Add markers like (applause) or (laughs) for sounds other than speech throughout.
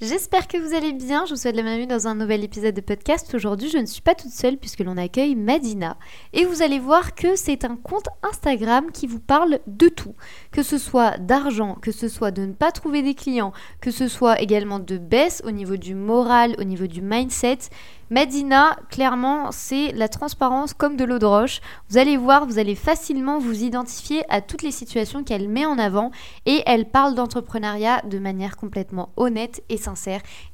J'espère que vous allez bien, je vous souhaite la bienvenue dans un nouvel épisode de podcast. Aujourd'hui je ne suis pas toute seule puisque l'on accueille Madina. Et vous allez voir que c'est un compte Instagram qui vous parle de tout. Que ce soit d'argent, que ce soit de ne pas trouver des clients, que ce soit également de baisse au niveau du moral, au niveau du mindset. Medina, clairement, c'est la transparence comme de l'eau de roche. Vous allez voir, vous allez facilement vous identifier à toutes les situations qu'elle met en avant et elle parle d'entrepreneuriat de manière complètement honnête et.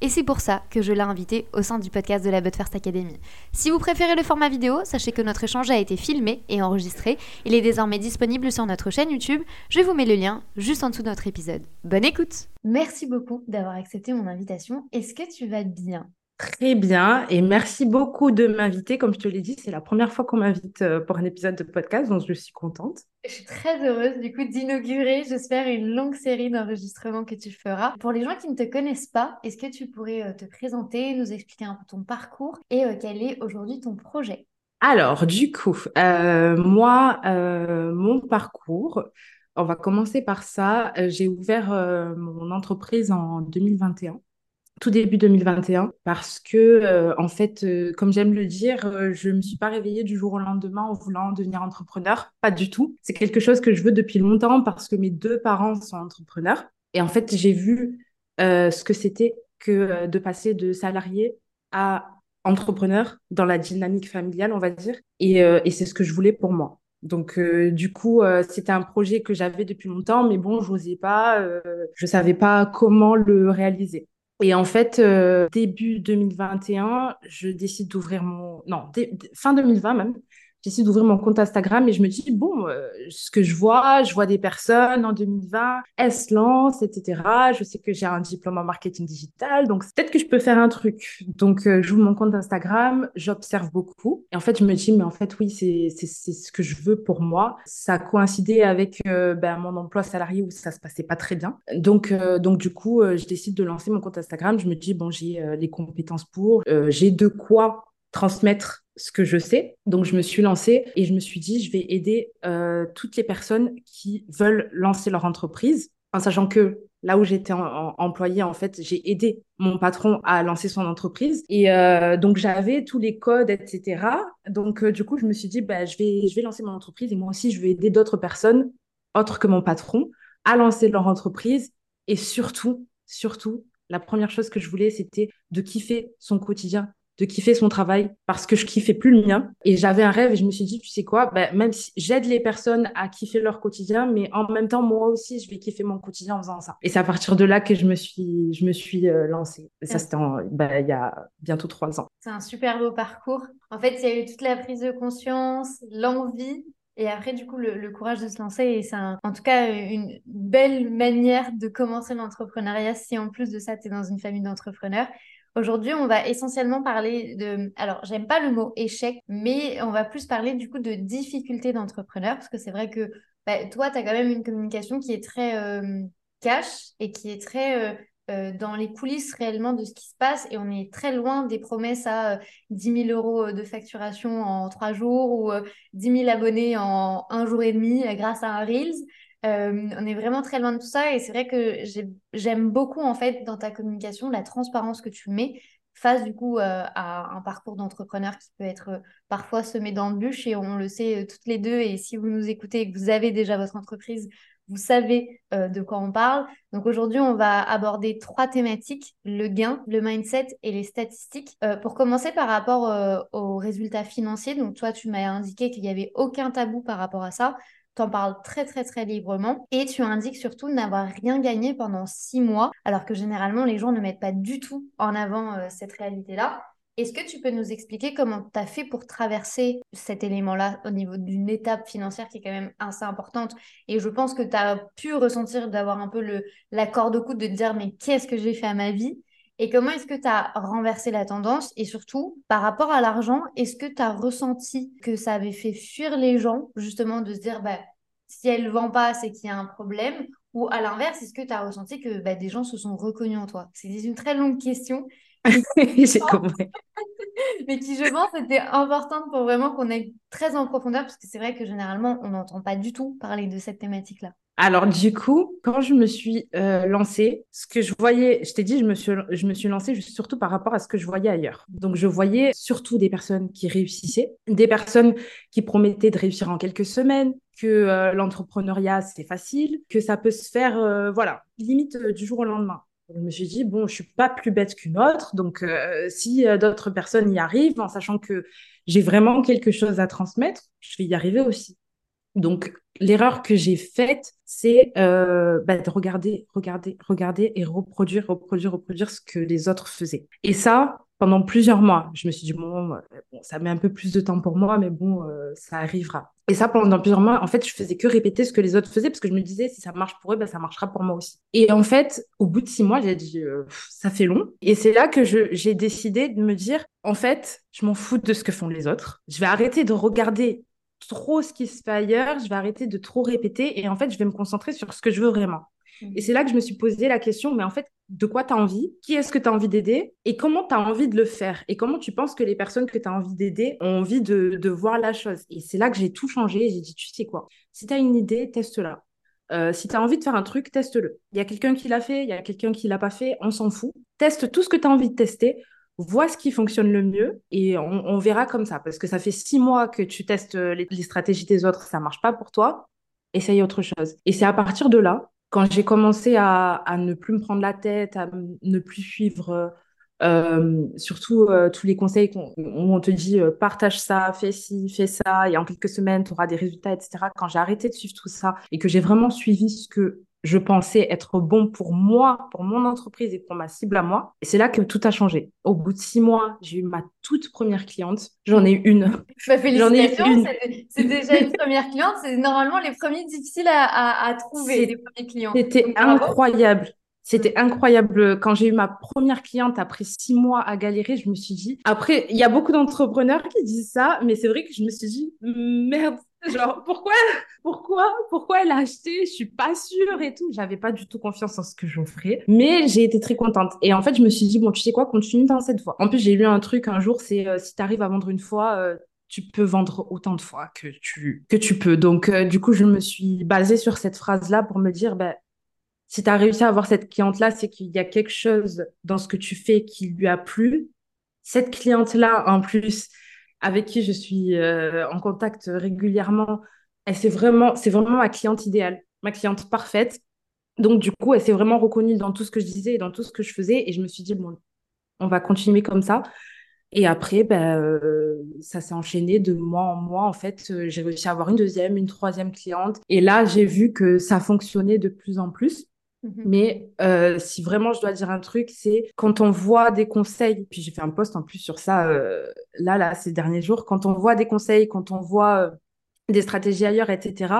Et c'est pour ça que je l'ai invitée au sein du podcast de la But First Academy. Si vous préférez le format vidéo, sachez que notre échange a été filmé et enregistré. Il est désormais disponible sur notre chaîne YouTube. Je vous mets le lien juste en dessous de notre épisode. Bonne écoute Merci beaucoup d'avoir accepté mon invitation. Est-ce que tu vas bien? Très bien et merci beaucoup de m'inviter. Comme je te l'ai dit, c'est la première fois qu'on m'invite euh, pour un épisode de podcast, donc je suis contente. Je suis très heureuse du coup d'inaugurer, j'espère, une longue série d'enregistrements que tu feras. Pour les gens qui ne te connaissent pas, est-ce que tu pourrais euh, te présenter, nous expliquer un peu ton parcours et euh, quel est aujourd'hui ton projet? Alors, du coup, moi, mon parcours, on va commencer par ça. J'ai ouvert mon entreprise en 2021 tout début 2021 parce que euh, en fait euh, comme j'aime le dire euh, je me suis pas réveillée du jour au lendemain en voulant devenir entrepreneur. Pas du tout. C'est quelque chose que je veux depuis longtemps parce que mes deux parents sont entrepreneurs. Et en fait j'ai vu ce que c'était que de passer de salarié à entrepreneur dans la dynamique familiale on va dire. Et, et c'est ce que je voulais pour moi. Donc du coup, c'était un projet que j'avais depuis longtemps, mais bon, je n'osais pas, je savais pas comment le réaliser. Et en fait, euh, début 2021, je décide d'ouvrir mon... Non, fin 2020 même, j'essaie d'ouvrir mon compte Instagram et je me dis, bon, euh, ce que je vois, je vois des personnes en 2020, elles se lancent, etc. Je sais que j'ai un diplôme en marketing digital, donc peut-être que je peux faire un truc. Donc, euh, j'ouvre mon compte Instagram, j'observe beaucoup. Et en fait, je me dis, mais en fait, oui, c'est ce que je veux pour moi. Ça a coïncidé avec euh, ben, mon emploi salarié où ça se passait pas très bien. Donc, donc du coup, je décide de lancer mon compte Instagram. Je me dis, bon, j'ai les compétences pour, j'ai de quoi transmettre ce que je sais. Donc, je me suis lancée et je me suis dit, je vais aider euh, toutes les personnes qui veulent lancer leur entreprise, en sachant que là où j'étais employée, en fait, j'ai aidé mon patron à lancer son entreprise. Et euh, donc, j'avais tous les codes, etc. Donc, euh, du coup, je me suis dit, bah, je, vais, je vais lancer mon entreprise et moi aussi, je vais aider d'autres personnes, autres que mon patron, à lancer leur entreprise. Et surtout, surtout, la première chose que je voulais, c'était de kiffer son quotidien, de kiffer son travail parce que je kiffais plus le mien. Et j'avais un rêve et je me suis dit, tu sais quoi, ben, même si j'aide les personnes à kiffer leur quotidien, mais en même temps, moi aussi, je vais kiffer mon quotidien en faisant ça. Et c'est à partir de là que je me suis, je me suis euh, lancée. Et ça, c'était ben, il y a bientôt trois ans. C'est un super beau parcours. En fait, il y a eu toute la prise de conscience, l'envie. Et après, du coup, le, courage de se lancer, et c'est en tout cas une belle manière de commencer l'entrepreneuriat si en plus de ça, tu es dans une famille d'entrepreneurs. Aujourd'hui, on va essentiellement parler de, alors j'aime pas le mot échec, mais on va plus parler du coup de difficultés d'entrepreneur, parce que c'est vrai que bah, toi, tu as quand même une communication qui est très euh, cash et qui est très euh, euh, dans les coulisses réellement de ce qui se passe, et on est très loin des promesses à 10 000 euros de facturation en trois jours ou 10 000 abonnés en un jour et demi grâce à un Reels. Euh, on est vraiment très loin de tout ça et c'est vrai que j'aime beaucoup en fait dans ta communication la transparence que tu mets face du coup euh, à un parcours d'entrepreneur qui peut être euh, parfois semé d'embûches et on le sait toutes les deux et si vous nous écoutez et que vous avez déjà votre entreprise, vous savez de quoi on parle. Donc aujourd'hui, on va aborder trois thématiques, le gain, le mindset et les statistiques. pour commencer par rapport aux résultats financiers, donc toi, tu m'as indiqué qu'il n'y avait aucun tabou par rapport à ça en parles très très très librement et tu indiques surtout n'avoir rien gagné pendant six mois, alors que généralement les gens ne mettent pas du tout en avant euh, cette réalité-là. Est-ce que tu peux nous expliquer comment tu as fait pour traverser cet élément-là au niveau d'une étape financière qui est quand même assez importante? Et je pense que tu as pu ressentir d'avoir un peu le, la corde au cou de te dire mais qu'est-ce que j'ai fait à ma vie? Et comment est-ce que tu as renversé la tendance? Et surtout, par rapport à l'argent, est-ce que tu as ressenti que ça avait fait fuir les gens, justement, de se dire, bah, si elle ne vend pas, c'est qu'il y a un problème? Ou à l'inverse, est-ce que tu as ressenti que bah, des gens se sont reconnus en toi? C'est une très longue question. (laughs) J'ai compris. mais qui, je pense, était importante pour vraiment qu'on aille très en profondeur, parce que c'est vrai que généralement, on n'entend pas du tout parler de cette thématique-là. Alors, du coup, quand je me suis euh, lancée, ce que je voyais, je t'ai dit, je me, suis, je me suis lancée surtout par rapport à ce que je voyais ailleurs. Donc, je voyais surtout des personnes qui réussissaient, des personnes qui promettaient de réussir en quelques semaines, que euh, l'entrepreneuriat, c'est facile, que ça peut se faire, euh, voilà, limite du jour au lendemain. Je me suis dit, bon, je suis pas plus bête qu'une autre, donc si d'autres personnes y arrivent, en sachant que j'ai vraiment quelque chose à transmettre, je vais y arriver aussi. Donc, l'erreur que j'ai faite, c'est euh, bah, de regarder, regarder, regarder et reproduire, reproduire, reproduire ce que les autres faisaient. Et ça, pendant plusieurs mois, je me suis dit, bon, ça met un peu plus de temps pour moi, mais bon, euh, ça arrivera. Et ça, pendant plusieurs mois, en fait, je faisais que répéter ce que les autres faisaient parce que je me disais, si ça marche pour eux, bah, ça marchera pour moi aussi. Et en fait, au bout de six mois, j'ai dit, euh, ça fait long. Et c'est là que j'ai décidé de me dire, en fait, je m'en fous de ce que font les autres. Je vais arrêter de regarder trop ce qui se fait ailleurs, je vais arrêter de trop répéter et en fait, je vais me concentrer sur ce que je veux vraiment. Et mhm. c'est là que je me suis posé la question, mais en fait, de quoi tu as envie? Qui est-ce que tu as envie d'aider? Et comment tu as envie de le faire? Et comment tu penses que les personnes que tu as envie d'aider ont envie de, voir la chose? Et c'est là que j'ai tout changé. J'ai dit, tu sais quoi? Si tu as une idée, teste-la. Euh, si tu as envie de faire un truc, teste-le. Il y a quelqu'un qui l'a fait, il y a quelqu'un qui l'a pas fait, on s'en fout. Teste tout ce que tu as envie de tester vois ce qui fonctionne le mieux et on, verra comme ça. Parce que ça fait six mois que tu testes les, stratégies des autres, ça marche pas pour toi, essaye autre chose. Et c'est à partir de là, quand j'ai commencé à, ne plus me prendre la tête, à ne plus suivre euh, surtout euh, tous les conseils où on te dit euh, partage ça, fais ci, fais ça, et en quelques semaines, tu auras des résultats, etc. Quand j'ai arrêté de suivre tout ça et que j'ai vraiment suivi ce que je pensais être bon pour moi, pour mon entreprise et pour ma cible à moi. Et c'est là que tout a changé. Au bout de six mois, j'ai eu ma toute première cliente. J'en ai eu une. (laughs) Bah, J'en ai une. C'est déjà une première cliente. C'est normalement les premiers difficiles à, à, trouver, les premiers clients. C'était incroyable. C'était incroyable. Quand j'ai eu ma première cliente après six mois à galérer, je me suis dit. Après, il y a beaucoup d'entrepreneurs qui disent ça, mais c'est vrai que je me suis dit, merde, Genre, pourquoi, pourquoi, pourquoi elle a acheté? Je suis pas sûre et tout. J'avais pas du tout confiance en ce que j'offrais, mais j'ai été très contente. Et en fait, je me suis dit bon, tu sais quoi, continue dans cette voie. En plus, j'ai lu un truc un jour, c'est euh, si tu arrives à vendre une fois. Euh, tu peux vendre autant de fois que tu, que tu peux. Donc, euh, du coup, je me suis basée sur cette phrase-là pour me dire, ben, si tu as réussi à avoir cette cliente-là, c'est qu'il y a quelque chose dans ce que tu fais qui lui a plu. Cette cliente-là, en plus, avec qui je suis euh, en contact régulièrement, elle c'est vraiment, c'est vraiment ma cliente idéale, ma cliente parfaite. Donc du coup, elle s'est vraiment reconnue dans tout ce que je disais et dans tout ce que je faisais, et je me suis dit bon, on va continuer comme ça. Et après, ben, ça s'est enchaîné de mois en mois. En fait, euh, j'ai réussi à avoir une deuxième, une troisième cliente. Et là, j'ai vu que ça fonctionnait de plus en plus. Mhm. Mais euh, si vraiment je dois dire un truc, c'est quand on voit des conseils, puis j'ai fait un post en plus sur ça euh, là, là, ces derniers jours, quand on voit des conseils, quand on voit euh, des stratégies ailleurs, etc.,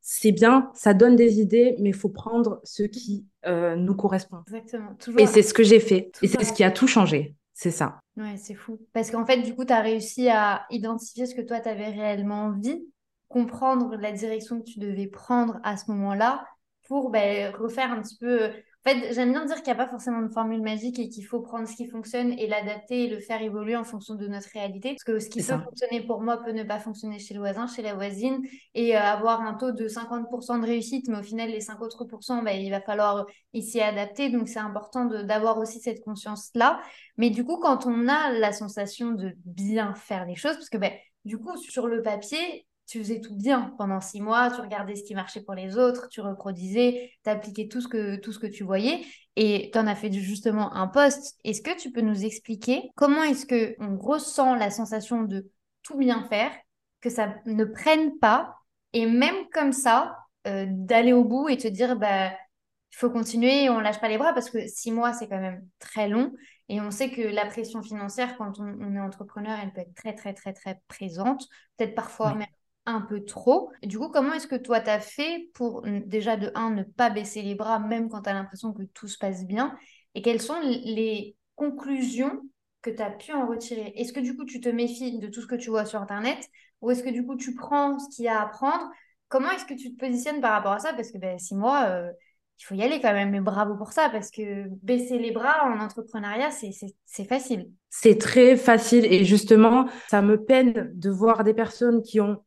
c'est bien, ça donne des idées, mais il faut prendre ce qui nous correspond. Exactement. Et c'est ce que j'ai fait. Et c'est ce qui a tout changé. C'est ça. Ouais, c'est fou. Parce qu'en fait, du coup, tu as réussi à identifier ce que toi, tu avais réellement envie, comprendre la direction que tu devais prendre à ce moment-là pour ben, refaire un petit peu. En fait, j'aime bien dire qu'il n'y a pas forcément de formule magique et qu'il faut prendre ce qui fonctionne et l'adapter et le faire évoluer en fonction de notre réalité. Parce que ce qui peut fonctionner pour moi peut ne pas fonctionner chez le voisin, chez la voisine et euh, avoir un taux de 50% de réussite, mais au final, les 5 autres pourcents, ben, il va falloir ici adapter. Donc, c'est important d'avoir aussi cette conscience-là. Mais du coup, quand on a la sensation de bien faire les choses, parce que ben, du coup, sur le papier, tu faisais tout bien pendant six mois, tu regardais ce qui marchait pour les autres, tu reproduisais, tu appliquais tout ce, que, tout ce que tu voyais et tu en as fait justement un poste. Est-ce que tu peux nous expliquer comment est-ce qu'on ressent la sensation de tout bien faire, que ça ne prenne pas et même comme ça, euh, d'aller au bout et te dire, bah, il faut continuer, on lâche pas les bras parce que six mois, c'est quand même très long. Et on sait que la pression financière, quand on, est entrepreneur, elle peut être très, très, très, très présente. Peut-être parfois même un peu trop. du coup, comment est-ce que toi, tu as fait pour déjà de un, ne pas baisser les bras, même quand tu as l'impression que tout se passe bien? Et quelles sont les conclusions que tu as pu en retirer? Est-ce que du coup, tu te méfies de tout ce que tu vois sur Internet? Ou est-ce que du coup, tu prends ce qu'il y a à prendre? Comment est-ce que tu te positionnes par rapport à ça? Parce que ben, six mois, euh, il faut y aller quand même. Mais bravo pour ça, parce que baisser les bras en entrepreneuriat, c'est facile. C'est très facile. Et justement, ça me peine de voir des personnes qui ont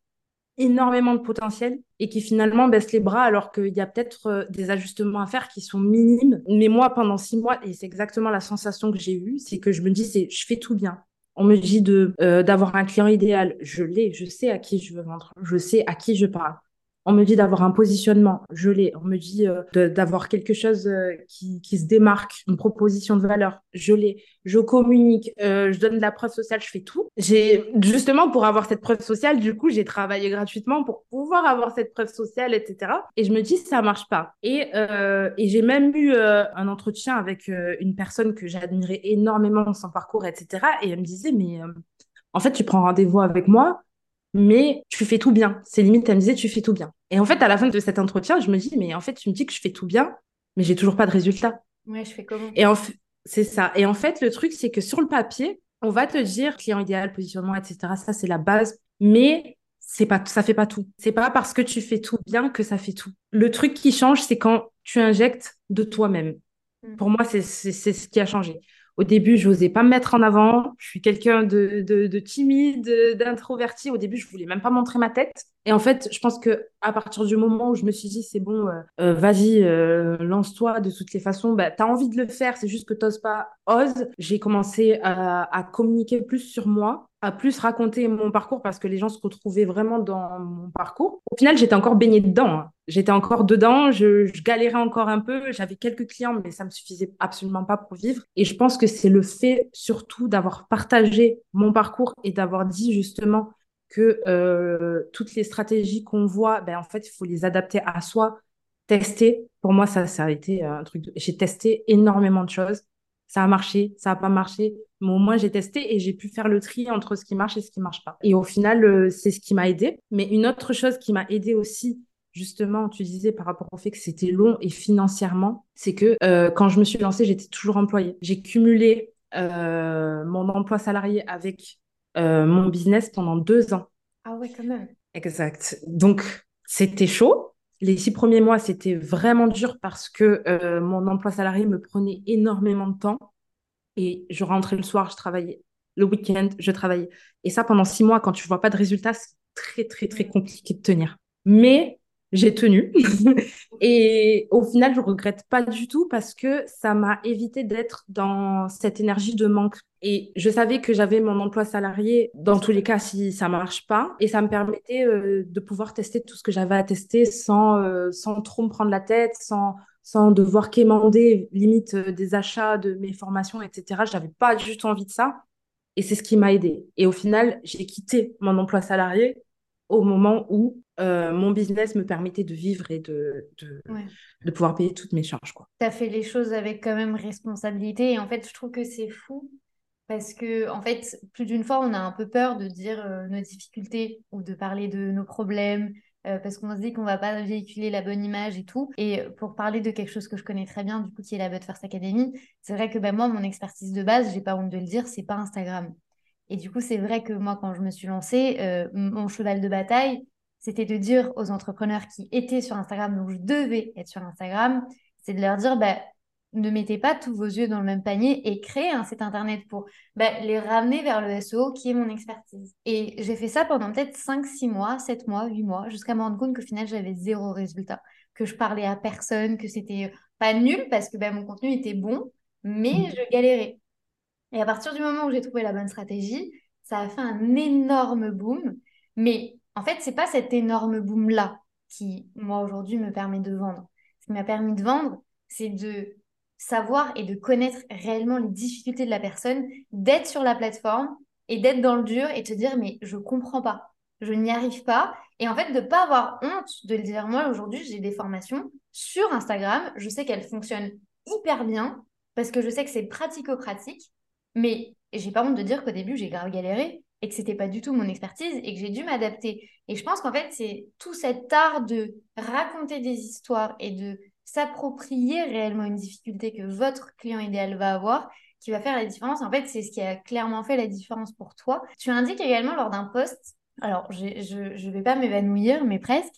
énormément de potentiel et qui finalement baissent les bras alors qu'il y a peut-être euh, des ajustements à faire qui sont minimes. Mais moi, pendant six mois, et c'est exactement la sensation que j'ai eue, c'est que je me dis, c'est je fais tout bien. On me dit de euh, d'avoir un client idéal, je l'ai, je sais à qui je veux vendre, je sais à qui je parle. On me dit d'avoir un positionnement, je l'ai. On me dit euh, d'avoir quelque chose euh, qui, se démarque, une proposition de valeur, je l'ai. Je communique, euh, je donne de la preuve sociale, je fais tout. J'ai justement pour avoir cette preuve sociale, du coup, j'ai travaillé gratuitement pour pouvoir avoir cette preuve sociale, etc. Et je me dis ça marche pas. Et, et j'ai même eu un entretien avec une personne que j'admirais énormément son parcours, etc. Et elle me disait mais en fait, tu prends rendez-vous avec moi, mais tu fais tout bien. C'est limite, elle me disait, tu fais tout bien. Et en fait, à la fin de cet entretien, je me dis, mais en fait, tu me dis que je fais tout bien, mais j'ai toujours pas de résultat. Ouais, je fais comment? Et en c'est ça. Et en fait, le truc, c'est que sur le papier, on va te dire client idéal, positionnement, etc. Ça, c'est la base. Mais c'est pas, ça fait pas tout. C'est pas parce que tu fais tout bien que ça fait tout. Le truc qui change, c'est quand tu injectes de toi-même. Mm. Pour moi, c'est ce qui a changé. Au début, je n'osais pas me mettre en avant. Je suis quelqu'un de, de, timide, d'introverti. Au début, je voulais même pas montrer ma tête. Et en fait, je pense que à partir du moment où je me suis dit, c'est bon, euh, euh, vas-y, euh, lance-toi de toutes les façons, bah, tu as envie de le faire, c'est juste que tu n'oses pas, ose. J'ai commencé à, communiquer plus sur moi, plus raconter mon parcours parce que les gens se retrouvaient vraiment dans mon parcours. Au final, j'étais encore baignée dedans. Hein. J'étais encore dedans, je, galérais encore un peu, j'avais quelques clients, mais ça me suffisait absolument pas pour vivre. Et je pense que c'est le fait surtout d'avoir partagé mon parcours et d'avoir dit justement que euh, toutes les stratégies qu'on voit, ben, en fait, il faut les adapter à soi, tester. Pour moi, ça, ça a été un truc. J'ai testé énormément de choses. Ça a marché, ça n'a pas marché. Mais au moins, j'ai testé et j'ai pu faire le tri entre ce qui marche et ce qui marche pas. Et au final, euh, c'est ce qui m'a aidé. Mais une autre chose qui m'a aidé aussi, justement, tu disais par rapport au fait que c'était long et financièrement, c'est que euh, quand je me suis lancée, j'étais toujours employée. J'ai cumulé mon emploi salarié avec euh, mon business pendant deux ans. Ah ouais, quand même. Exact. Donc, c'était chaud. Les six premiers mois, c'était vraiment dur parce que euh, mon emploi salarié me prenait énormément de temps. Et je rentrais le soir, je travaillais. Le week-end, je travaillais. Et ça, pendant six mois, quand tu vois pas de résultats, c'est très, très, très compliqué de tenir. Mais j'ai tenu. (laughs) et au final, je regrette pas du tout parce que ça m'a évité d'être dans cette énergie de manque. Et je savais que j'avais mon emploi salarié dans tous les cas si ça marche pas. Et ça me permettait euh, de pouvoir tester tout ce que j'avais à tester sans, euh, sans trop me prendre la tête, sans, sans devoir quémander limite euh, des achats de mes formations, etc. Je n'avais pas du tout envie de ça. Et c'est ce qui m'a aidé. Et au final, j'ai quitté mon emploi salarié au moment où euh, mon business me permettait de vivre et de, de, pouvoir payer toutes mes charges. Tu as fait les choses avec quand même responsabilité et en fait, je trouve que c'est fou parce que, en fait, plus d'une fois, on a un peu peur de dire euh, nos difficultés ou de parler de nos problèmes euh, parce qu'on se dit qu'on va pas véhiculer la bonne image et tout. Et pour parler de quelque chose que je connais très bien, du coup, qui est la But First Academy, c'est vrai que ben, moi, mon expertise de base, j'ai pas honte de le dire, c'est pas Instagram. Et du coup, c'est vrai que moi, quand je me suis lancée, euh, mon cheval de bataille, c'était de dire aux entrepreneurs qui étaient sur Instagram, donc je devais être sur Instagram, c'est de leur dire, bah, ne mettez pas tous vos yeux dans le même panier et créez un site internet pour bah, les ramener vers le SEO qui est mon expertise. Et j'ai fait ça pendant peut-être 5, 6 mois, 7 mois, 8 mois, jusqu'à me rendre compte qu'au final, j'avais zéro résultat, que je parlais à personne, que c'était pas nul parce que bah, mon contenu était bon, mais mmh. je galérais. Et à partir du moment où j'ai trouvé la bonne stratégie, ça a fait un énorme boom. Mais en fait, c'est pas cet énorme boom-là qui, moi, aujourd'hui, me permet de vendre. Ce qui m'a permis de vendre, c'est de savoir et de connaître réellement les difficultés de la personne, d'être sur la plateforme et d'être dans le dur et te dire, mais je comprends pas, je n'y arrive pas. Et en fait, de ne pas avoir honte de le dire. Moi, aujourd'hui, j'ai des formations sur Instagram. Je sais qu'elles fonctionnent hyper bien parce que je sais que c'est pratico-pratique. Mais j'ai pas honte de dire qu'au début, j'ai grave galéré et que c'était pas du tout mon expertise et que j'ai dû m'adapter. Et je pense qu'en fait, c'est tout cet art de raconter des histoires et de s'approprier réellement une difficulté que votre client idéal va avoir qui va faire la différence. En fait, c'est ce qui a clairement fait la différence pour toi. Tu indiques également lors d'un post Alors, je ne vais pas m'évanouir, mais presque.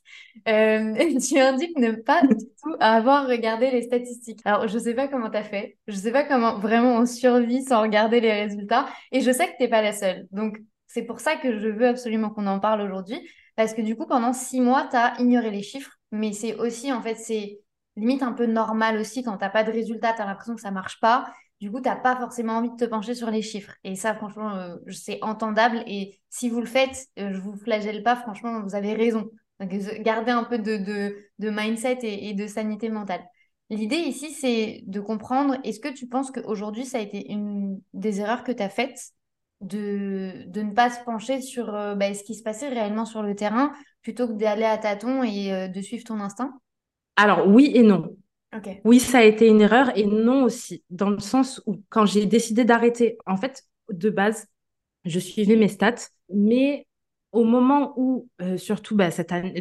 Euh, (laughs) tu indiques ne pas du tout avoir regardé les statistiques. Alors, je ne sais pas comment tu as fait. Je ne sais pas comment vraiment on survit sans regarder les résultats. Et je sais que tu n'es pas la seule. Donc, c'est pour ça que je veux absolument qu'on en parle aujourd'hui. Parce que du coup, pendant six mois, tu as ignoré les chiffres. Mais c'est aussi, en fait, c'est limite un peu normal aussi quand tu n'as pas de résultats, tu as l'impression que ça marche pas du coup, tu n'as pas forcément envie de te pencher sur les chiffres. Et ça, franchement, euh, c'est entendable. Et si vous le faites, euh, je vous flagelle pas, franchement, vous avez raison. Donc, gardez un peu de, de, mindset et, de sanité mentale. L'idée ici, c'est de comprendre, est-ce que tu penses qu'aujourd'hui, ça a été une des erreurs que tu as faites de, de ne pas se pencher sur euh, bah, ce qui se passait réellement sur le terrain plutôt que d'aller à tâtons et de suivre ton instinct? Alors, oui et non. Oui, ça a été une erreur et non aussi, dans le sens où quand j'ai décidé d'arrêter, en fait, de base, je suivais mes stats, mais au moment où, euh, surtout bah,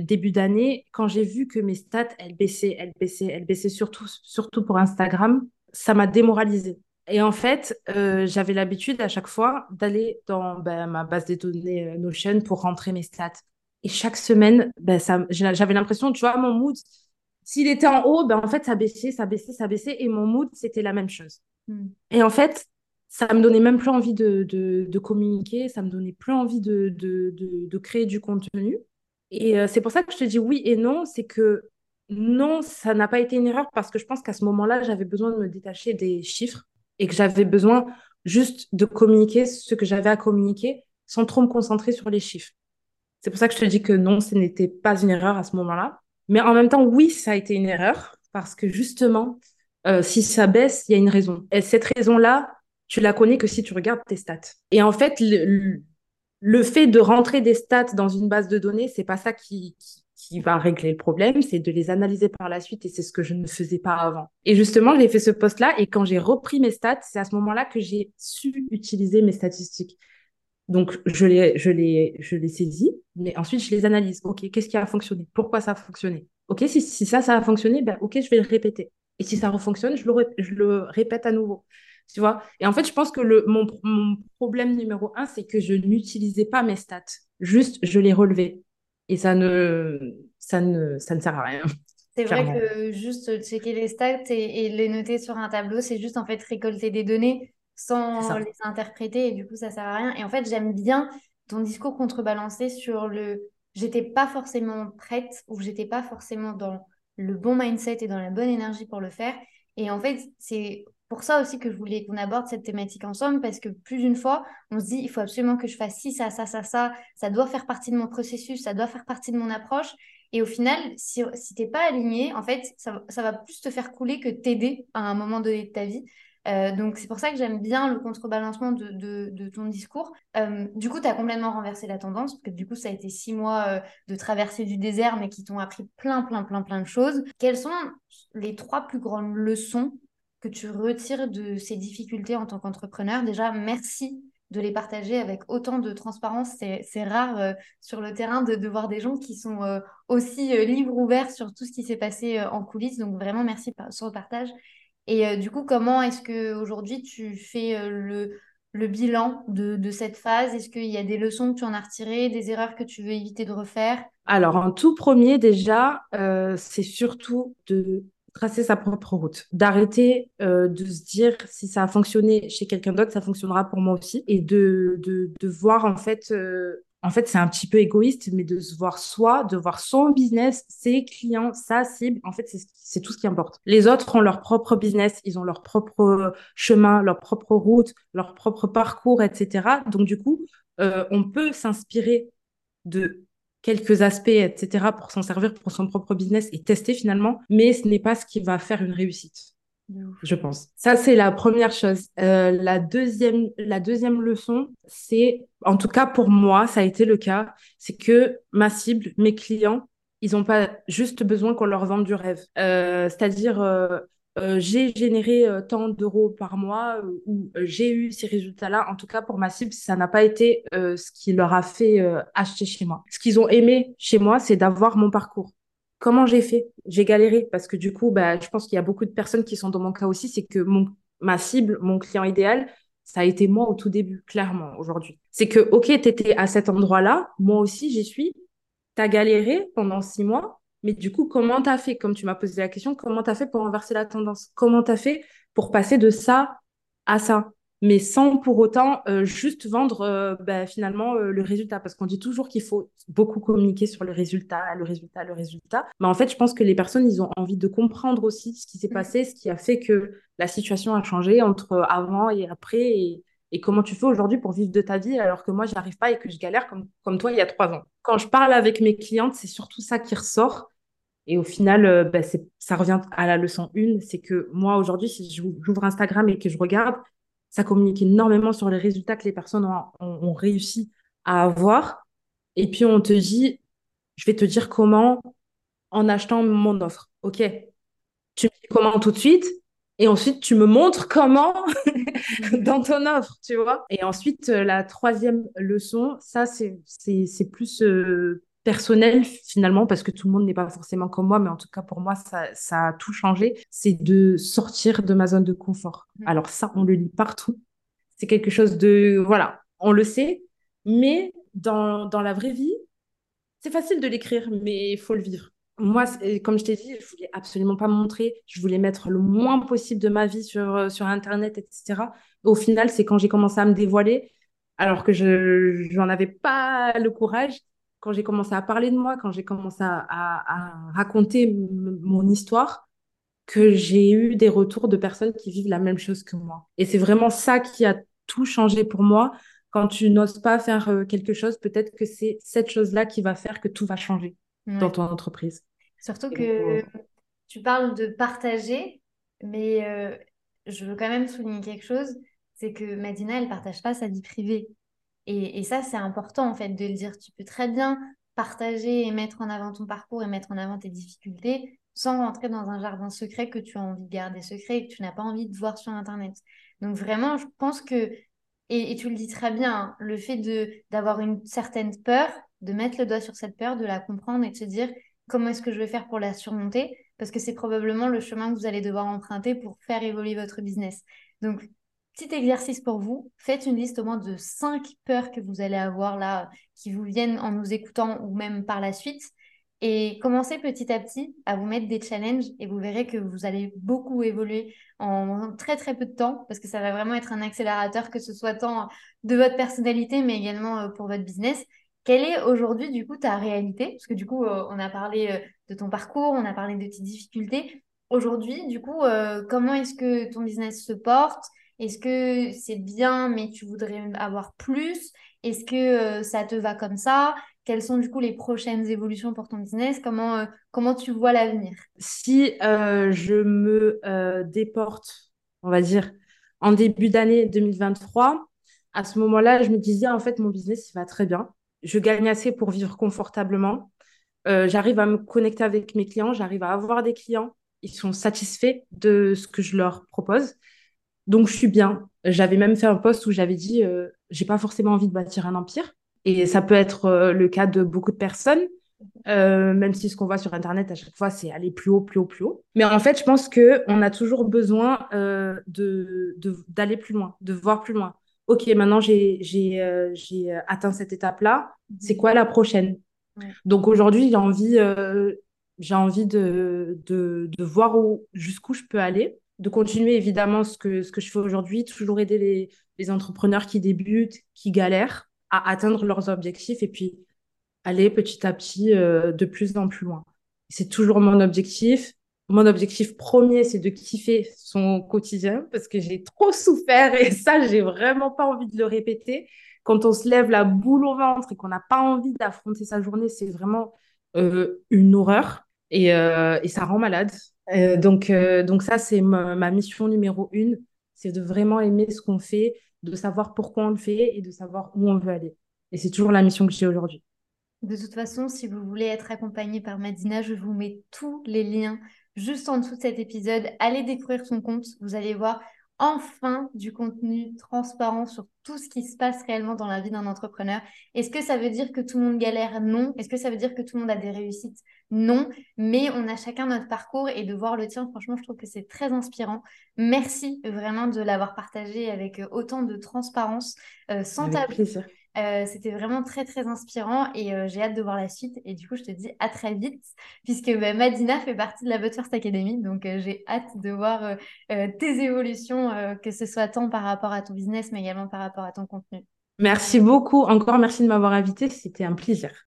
début d'année, quand j'ai vu que mes stats, elles baissaient, elles baissaient, elles baissaient surtout, surtout pour Instagram, ça m'a démoralisée. Et en fait, euh, j'avais l'habitude à chaque fois d'aller dans bah, ma base de données euh, Notion pour rentrer mes stats. Et chaque semaine, bah, j'avais l'impression, tu vois, mon mood, s'il était en haut, ben en fait, ça baissait, ça baissait, ça baissait. Et mon mood, c'était la même chose. Hmm. Et en fait, ça me donnait même plus envie de, de, communiquer, ça me donnait plus envie de, de créer du contenu. Et euh, c'est pour ça que je te dis oui et non. C'est que non, ça n'a pas été une erreur parce que je pense qu'à ce moment-là, j'avais besoin de me détacher des chiffres et que j'avais besoin juste de communiquer ce que j'avais à communiquer sans trop me concentrer sur les chiffres. C'est pour ça que je te dis que non, ce n'était pas une erreur à ce moment-là. Mais en même temps, oui, ça a été une erreur parce que justement, euh, si ça baisse, il y a une raison. Et cette raison-là, tu la connais que si tu regardes tes stats. Et en fait, le, fait de rentrer des stats dans une base de données, c'est pas ça qui, qui, va régler le problème, c'est de les analyser par la suite et c'est ce que je ne faisais pas avant. Et justement, j'ai fait ce post-là et quand j'ai repris mes stats, c'est à ce moment-là que j'ai su utiliser mes statistiques. Donc, je les, je les, je les saisis, mais ensuite, je les analyse. OK, qu'est-ce qui a fonctionné? Pourquoi ça a fonctionné? OK, si, si ça, ça a fonctionné, ben, OK, je vais le répéter. Et si ça refonctionne, je le, je le répète à nouveau. Tu vois? Et en fait, je pense que le, mon, mon problème numéro un, c'est que je n'utilisais pas mes stats. Juste, je les relevais. Et ça ne, ça ne, ça ne sert à rien. C'est vrai que juste checker les stats et, et, les noter sur un tableau, c'est juste en fait récolter des données sans les interpréter et du coup ça sert à rien. Et en fait j'aime bien ton discours contrebalancé sur le j'étais pas forcément prête ou j'étais pas forcément dans le bon mindset et dans la bonne énergie pour le faire. Et en fait c'est pour ça aussi que je voulais qu'on aborde cette thématique ensemble parce que plus d'une fois on se dit il faut absolument que je fasse ci, ça, ça, ça, ça, ça doit faire partie de mon processus, ça doit faire partie de mon approche. Et au final, si, si tu n'es pas aligné, en fait, ça, ça, va plus te faire couler que t'aider à un moment donné de ta vie. Euh, donc c'est pour ça que j'aime bien le contrebalancement de, ton discours. Euh, du coup, tu as complètement renversé la tendance, parce que du coup, ça a été six mois euh, de traversée du désert, mais qui t'ont appris plein, plein, plein, plein de choses. Quelles sont les trois plus grandes leçons que tu retires de ces difficultés en tant qu'entrepreneur? Déjà, merci de les partager avec autant de transparence. C'est rare sur le terrain de, voir des gens qui sont aussi livres ouverts sur tout ce qui s'est passé en coulisses. Donc vraiment, merci sur le partage. Et euh, du coup, comment est-ce qu'aujourd'hui tu fais euh, le, le bilan de, de cette phase? Est-ce qu'il y a des leçons que tu en as retirées, des erreurs que tu veux éviter de refaire? Alors, en tout premier, déjà, euh, c'est surtout de tracer sa propre route, d'arrêter de se dire si ça a fonctionné chez quelqu'un d'autre, ça fonctionnera pour moi aussi, et de, de, de voir en fait en fait, c'est un petit peu égoïste, mais de se voir soi, de voir son business, ses clients, sa cible, en fait, c'est tout ce qui importe. Les autres ont leur propre business, ils ont leur propre chemin, leur propre route, leur propre parcours, etc. Donc, du coup, euh, on peut s'inspirer de quelques aspects, etc., pour s'en servir pour son propre business et tester finalement, mais ce n'est pas ce qui va faire une réussite je pense. Ça, c'est la première chose. Euh, la, deuxième, la deuxième leçon, c'est, en tout cas pour moi, ça a été le cas, c'est que ma cible, mes clients, ils n'ont pas juste besoin qu'on leur vende du rêve. Euh, c'est-à-dire, euh, j'ai généré tant d'euros par mois ou j'ai eu ces résultats-là. En tout cas, pour ma cible, ça n'a pas été ce qui leur a fait acheter chez moi. Ce qu'ils ont aimé chez moi, c'est d'avoir mon parcours comment j'ai fait? J'ai galéré parce que du coup, bah, je pense qu'il y a beaucoup de personnes qui sont dans mon cas aussi, c'est que ma cible, mon client idéal, ça a été moi au tout début, clairement, aujourd'hui. C'est que, OK, tu étais à cet endroit-là, moi aussi, j'y suis. Tu as galéré pendant six mois, mais du coup, comment tu as fait? Comme tu m'as posé la question, comment tu as fait pour renverser la tendance? Comment tu as fait pour passer de ça à ça? Mais sans pour autant euh, juste vendre euh, bah, finalement euh, le résultat. Parce qu'on dit toujours qu'il faut beaucoup communiquer sur le résultat, le résultat, le résultat. Mais en fait, je pense que les personnes, ils ont envie de comprendre aussi ce qui s'est mmh. passé, ce qui a fait que la situation a changé entre avant et après. Et, et comment tu fais aujourd'hui pour vivre de ta vie alors que moi, j'y arrive pas et que je galère comme, comme toi il y a trois ans. Quand je parle avec mes clientes, c'est surtout ça qui ressort. Et au final, bah, ça revient à la leçon 1, c'est que moi, aujourd'hui, si j'ouvre Instagram et que je regarde, ça communique énormément sur les résultats que les personnes ont, réussi à avoir. Et puis, on te dit, je vais te dire comment en achetant mon offre. OK. Tu me dis comment tout de suite. Et ensuite, tu me montres comment (laughs) dans ton offre, tu vois. Et ensuite, euh, la troisième leçon, ça, c'est plus euh, personnel finalement, parce que tout le monde n'est pas forcément comme moi, mais en tout cas pour moi, ça, ça a tout changé, c'est de sortir de ma zone de confort. Mm. Alors ça, on le lit partout. C'est quelque chose de, voilà, on le sait, mais dans, dans la vraie vie, c'est facile de l'écrire, mais il faut le vivre. Moi, comme je t'ai dit, je voulais absolument pas montrer, je voulais mettre le moins possible de ma vie sur, euh, sur Internet, etc. Au final, c'est quand j'ai commencé à me dévoiler, alors que je n'en avais pas le courage, quand j'ai commencé à parler de moi, quand j'ai commencé à, raconter mon histoire, que j'ai eu des retours de personnes qui vivent la même chose que moi. Et c'est vraiment ça qui a tout changé pour moi. Quand tu n'oses pas faire euh, quelque chose, peut-être que c'est cette chose-là qui va faire que tout va changer dans ton entreprise. Surtout que tu parles de partager, mais euh, je veux quand même souligner quelque chose, c'est que Madina, elle partage pas sa vie privée. Et, ça, c'est important en fait de le dire. Tu peux très bien partager et mettre en avant ton parcours et mettre en avant tes difficultés sans rentrer dans un jardin secret que tu as envie de garder secret et que tu n'as pas envie de voir sur Internet. Donc vraiment, je pense que, et, tu le dis très bien, hein, le fait de d'avoir une certaine peur, de mettre le doigt sur cette peur, de la comprendre et de se dire comment est-ce que je vais faire pour la surmonter, parce que c'est probablement le chemin que vous allez devoir emprunter pour faire évoluer votre business. Donc, Petit exercice pour vous, faites une liste au moins de cinq peurs que vous allez avoir là, qui vous viennent en nous écoutant ou même par la suite. Et commencez petit à petit à vous mettre des challenges et vous verrez que vous allez beaucoup évoluer en très très peu de temps parce que ça va vraiment être un accélérateur que ce soit tant de votre personnalité mais également euh, pour votre business. Quelle est aujourd'hui du coup ta réalité? Parce que du coup euh, on a parlé euh, de ton parcours, on a parlé de tes difficultés. Aujourd'hui du coup comment est-ce que ton business se porte? Est-ce que c'est bien, mais tu voudrais avoir plus? Est-ce que euh, ça te va comme ça? Quelles sont du coup les prochaines évolutions pour ton business? Comment, euh, comment tu vois l'avenir? Si euh, je me déporte, on va dire, en début d'année 2023, à ce moment-là, je me disais, en fait, mon business, va très bien. Je gagne assez pour vivre confortablement. j'arrive à me connecter avec mes clients, j'arrive à avoir des clients. Ils sont satisfaits de ce que je leur propose. Donc, je suis bien. J'avais même fait un post où j'avais dit, euh, j'ai pas forcément envie de bâtir un empire. Et ça peut être euh, le cas de beaucoup de personnes, euh, même si ce qu'on voit sur Internet à chaque fois, c'est aller plus haut, plus haut, plus haut. Mais en fait, je pense qu'on a toujours besoin de, d'aller plus loin, de voir plus loin. OK, maintenant, j'ai, atteint cette étape-là. C'est quoi la prochaine? Donc, aujourd'hui, j'ai envie, j'ai envie de, de, de voir où, jusqu'où je peux aller de continuer évidemment ce que, ce que je fais aujourd'hui, toujours aider les, entrepreneurs qui débutent, qui galèrent à atteindre leurs objectifs et puis aller petit à petit euh, de plus en plus loin. C'est toujours mon objectif. Mon objectif premier, c'est de kiffer son quotidien parce que j'ai trop souffert et ça, j'ai vraiment pas envie de le répéter. Quand on se lève la boule au ventre et qu'on n'a pas envie d'affronter sa journée, c'est vraiment euh, une horreur et, euh, et ça rend malade. Euh, donc, euh, donc ça, c'est ma, mission numéro une, c'est de vraiment aimer ce qu'on fait, de savoir pourquoi on le fait et de savoir où on veut aller. Et c'est toujours la mission que j'ai aujourd'hui. De toute façon, si vous voulez être accompagné par Madina, je vous mets tous les liens juste en dessous de cet épisode. Allez découvrir son compte, vous allez voir enfin du contenu transparent sur tout ce qui se passe réellement dans la vie d'un entrepreneur. Est-ce que ça veut dire que tout le monde galère? Non. Est-ce que ça veut dire que tout le monde a des réussites? Non. Mais on a chacun notre parcours et de voir le tien, franchement, je trouve que c'est très inspirant. Merci vraiment de l'avoir partagé avec autant de transparence, euh, sans plaisir. Euh, c'était vraiment très très inspirant et euh, j'ai hâte de voir la suite. Et du coup, je te dis à très vite puisque bah, Madina fait partie de la But Academy. Donc euh, j'ai hâte de voir tes évolutions, que ce soit tant par rapport à ton business mais également par rapport à ton contenu. Merci beaucoup. Encore merci de m'avoir invité. C'était un plaisir.